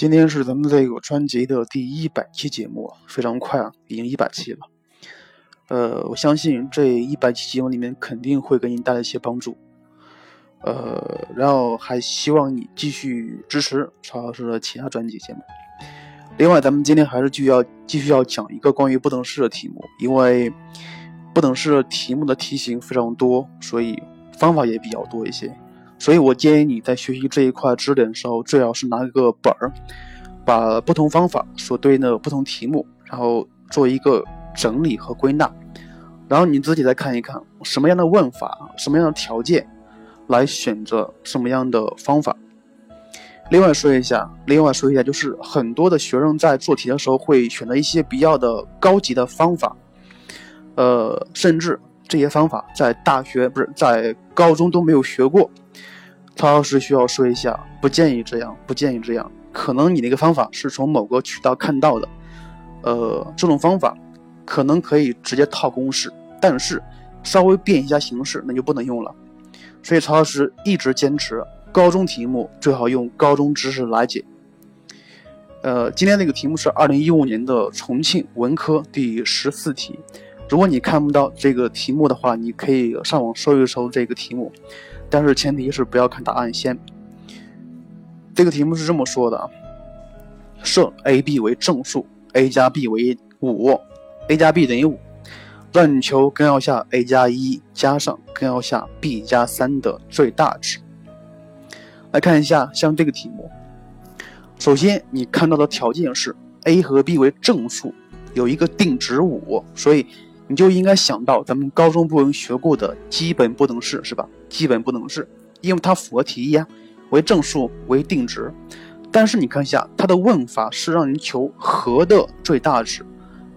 今天是咱们这个专辑的第一百期节目，非常快啊，已经一百期了。呃，我相信这一百期节目里面肯定会给你带来一些帮助。呃，然后还希望你继续支持曹老师的其他专辑节目。另外，咱们今天还是继续要继续要讲一个关于不等式的题目，因为不等式题目的题型非常多，所以方法也比较多一些。所以我建议你在学习这一块知识点的时候，最好是拿一个本儿，把不同方法所对应的不同题目，然后做一个整理和归纳，然后你自己再看一看什么样的问法、什么样的条件，来选择什么样的方法。另外说一下，另外说一下，就是很多的学生在做题的时候会选择一些比较的高级的方法，呃，甚至这些方法在大学不是在高中都没有学过。曹老师需要说一下，不建议这样，不建议这样。可能你那个方法是从某个渠道看到的，呃，这种方法可能可以直接套公式，但是稍微变一下形式，那就不能用了。所以曹老师一直坚持，高中题目最好用高中知识来解。呃，今天那个题目是二零一五年的重庆文科第十四题。如果你看不到这个题目的话，你可以上网搜一搜这个题目。但是前提是不要看答案先。这个题目是这么说的啊：设 a、b 为正数，a 加 b 为五，a 加 b 等于五，让你求根号下 a 加一加上根号下 b 加三的最大值。来看一下，像这个题目，首先你看到的条件是 a 和 b 为正数，有一个定值五，所以。你就应该想到咱们高中部分学过的基本不等式是吧？基本不等式，因为它符合题意啊，为正数为定值。但是你看一下它的问法是让你求和的最大值，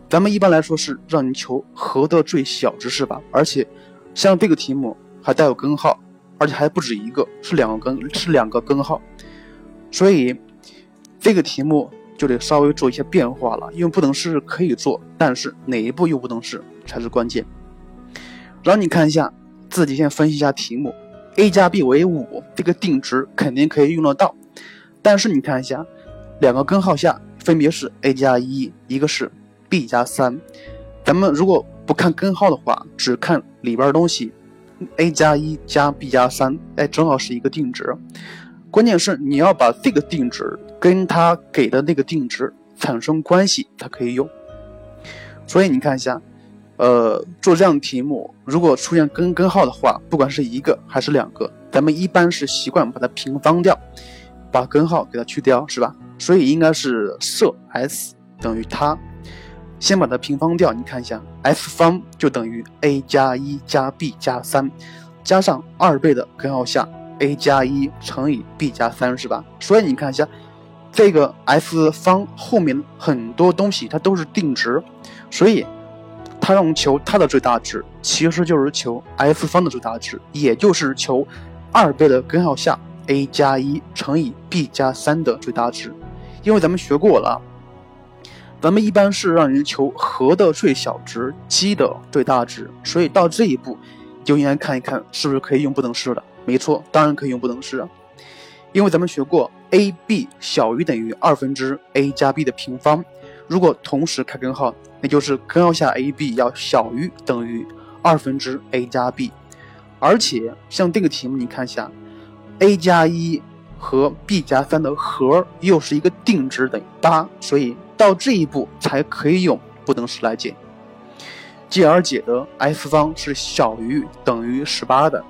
咱们一般来说是让你求和的最小值是吧？而且像这个题目还带有根号，而且还不止一个，是两个根是两个根号，所以这个题目就得稍微做一些变化了。因为不等式可以做，但是哪一步又不等式？才是关键。然后你看一下，自己先分析一下题目，a 加 b 为五，这个定值肯定可以用得到。但是你看一下，两个根号下分别是 a 加一，一个是 b 加三。咱们如果不看根号的话，只看里边的东西，a 加一加 b 加三，哎，正好是一个定值。关键是你要把这个定值跟它给的那个定值产生关系才可以用。所以你看一下。呃，做这样题目，如果出现根根号的话，不管是一个还是两个，咱们一般是习惯把它平方掉，把根号给它去掉，是吧？所以应该是设 s 等于它，先把它平方掉。你看一下，f 方就等于 a 加一加 b 加三，加上二倍的根号下 a 加一乘以 b 加三，是吧？所以你看一下，这个 s 方后面很多东西它都是定值，所以。它让我们求它的最大值，其实就是求 s 方的最大值，也就是求二倍的根号下 a 加一乘以 b 加三的最大值。因为咱们学过了，咱们一般是让人求和的最小值，积的最大值，所以到这一步就应该看一看是不是可以用不等式了。没错，当然可以用不等式，因为咱们学过 a b 小于等于二分之 a 加 b 的平方，如果同时开根号。那就是根号下 a b 要小于等于二分之 a 加 b，而且像这个题目，你看一下，a 加一和 b 加三的和又是一个定值等于八，所以到这一步才可以用不等式来解，继而解得 f 方是小于等于十八的。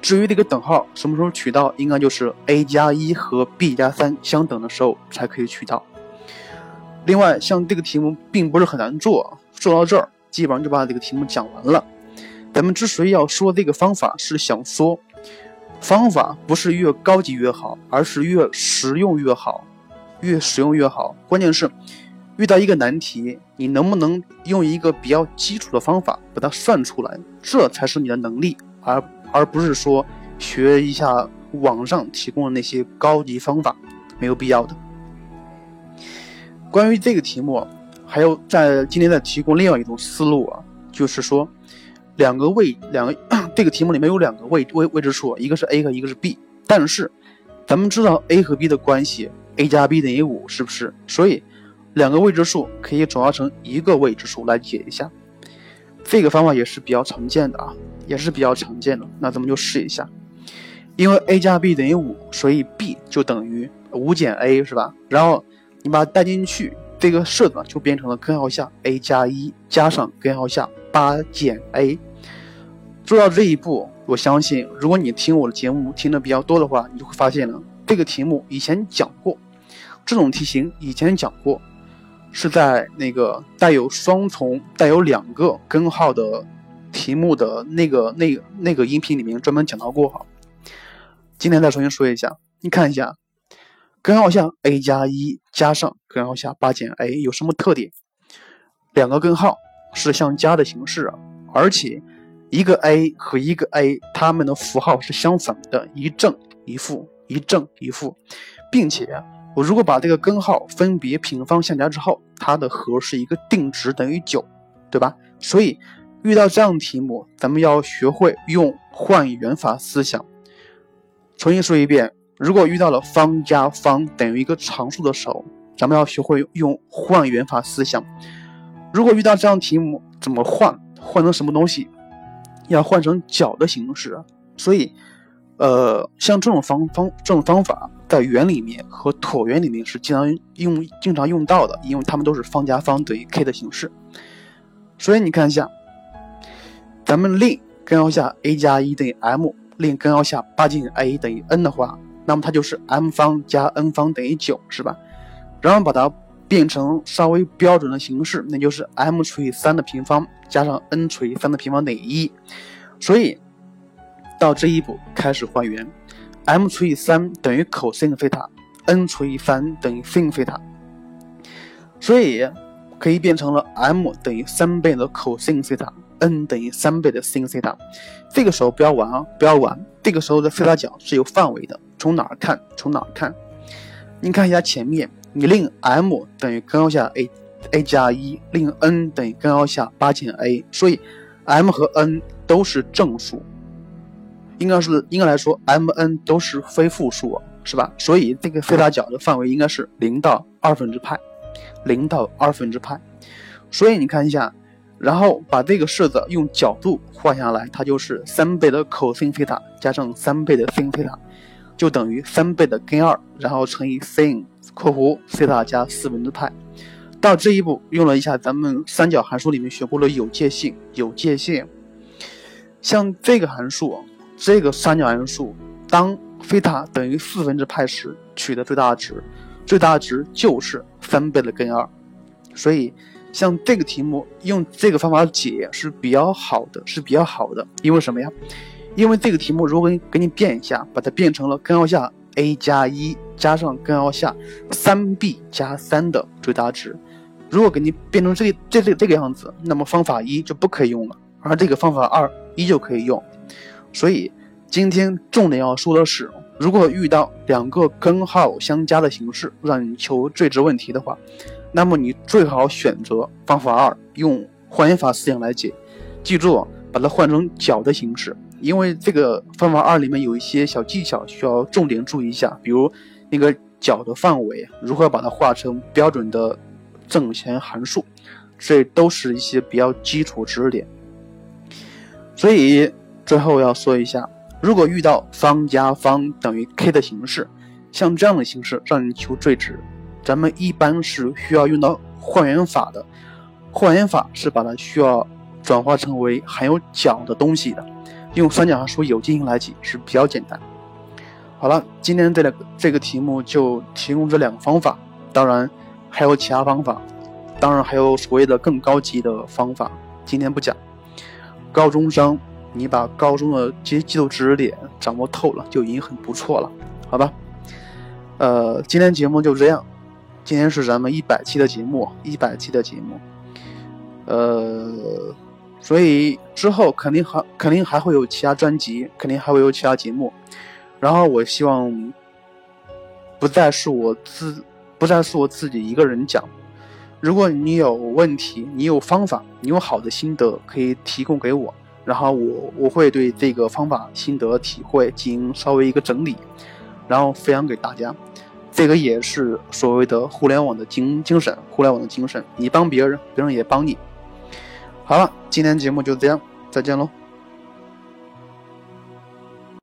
至于这个等号什么时候取到，应该就是 a 加一和 b 加三相等的时候才可以取到。另外，像这个题目并不是很难做，做到这儿基本上就把这个题目讲完了。咱们之所以要说这个方法，是想说，方法不是越高级越好，而是越实用越好，越实用越好。关键是遇到一个难题，你能不能用一个比较基础的方法把它算出来，这才是你的能力，而而不是说学一下网上提供的那些高级方法，没有必要的。关于这个题目，还有在今天再提供另外一种思路啊，就是说，两个位两个这个题目里面有两个位位未知数，一个是 a 和一个是 b，但是咱们知道 a 和 b 的关系 a 加 b 等于五，是不是？所以两个未知数可以转化成一个未知数来解一下。这个方法也是比较常见的啊，也是比较常见的。那咱们就试一下，因为 a 加 b 等于五，所以 b 就等于五减 a，是吧？然后你把它带进去，这个式子就变成了根号下 a 加一加上根号下八减 a。做到这一步，我相信如果你听我的节目听的比较多的话，你就会发现了这个题目以前讲过，这种题型以前讲过，是在那个带有双重、带有两个根号的题目的那个、那、那个音频里面专门讲到过哈。今天再重新说一下，你看一下，根号下 a 加一加上根号下八减 a 有什么特点？两个根号是相加的形式，而且。一个 a 和一个 a，它们的符号是相反的，一正一负，一正一负，并且我如果把这个根号分别平方相加之后，它的和是一个定值等于九，对吧？所以遇到这样题目，咱们要学会用换元法思想。重新说一遍，如果遇到了方加方等于一个常数的时候，咱们要学会用换元法思想。如果遇到这样题目，怎么换？换成什么东西？要换成角的形式，所以，呃，像这种方方这种方法，在圆里面和椭圆里面是经常用经常用到的，因为它们都是方加方等于 k 的形式。所以你看一下，咱们令根号下 a 加一等于 m，令根号下八减 a 等于 n 的话，那么它就是 m 方加 n 方等于九，是吧？然后把它变成稍微标准的形式，那就是 m 除以三的平方。加上 n 除以三的平方等于一，所以到这一步开始还原，m 除以三等于 cos 菲塔，n 除以三等于 sin 菲塔，所以可以变成了 m 等于三倍的 cos 菲塔，n 等于三倍的 sin 西塔。这个时候不要玩啊，不要玩，这个时候的菲塔角是有范围的，从哪儿看？从哪儿看？你看一下前面，你令 m 等于根号下 a。a 加一令 n 等于根号下八减 a，所以 m 和 n 都是正数，应该是应该来说 m n 都是非负数，是吧？所以这个菲塔角的范围应该是零到二分之派，零到二分之派。所以你看一下，然后把这个式子用角度换下来，它就是三倍的 cos 菲塔加上三倍的 sin 菲塔，就等于三倍的根二，然后乘以 sin（ 括弧西塔加四分之派）。到这一步，用了一下咱们三角函数里面学过的有界性，有界性。像这个函数，这个三角函数，当菲塔等于四分之派时，取的最大值，最大值就是三倍的根二。所以，像这个题目用这个方法解是比较好的，是比较好的。因为什么呀？因为这个题目如果给你变一下，把它变成了根号下 a 加一加上根号下三 b 加三的最大值。如果给你变成这这这这个样子，那么方法一就不可以用了，而这个方法二依旧可以用。所以今天重点要说的是，如果遇到两个根号相加的形式，让你求最值问题的话，那么你最好选择方法二，用还原法思想来解。记住，把它换成角的形式，因为这个方法二里面有一些小技巧需要重点注意一下，比如那个角的范围如何把它画成标准的。正弦函数，这都是一些比较基础知识点。所以最后要说一下，如果遇到方加方等于 k 的形式，像这样的形式让你求最值，咱们一般是需要用到换元法的。换元法是把它需要转化成为含有角的东西的，用三角函数有界性来解是比较简单。好了，今天这两个这个题目就提供这两个方法，当然。还有其他方法，当然还有所谓的更高级的方法，今天不讲。高中生，你把高中的这些基础知识点掌握透了，就已经很不错了，好吧？呃，今天节目就这样。今天是咱们一百期的节目，一百期的节目。呃，所以之后肯定还肯定还会有其他专辑，肯定还会有其他节目。然后我希望不再是我自。不再是我自己一个人讲。如果你有问题，你有方法，你有好的心得，可以提供给我，然后我我会对这个方法心得体会进行稍微一个整理，然后分享给大家。这个也是所谓的互联网的精精神，互联网的精神，你帮别人，别人也帮你。好了，今天节目就这样，再见喽。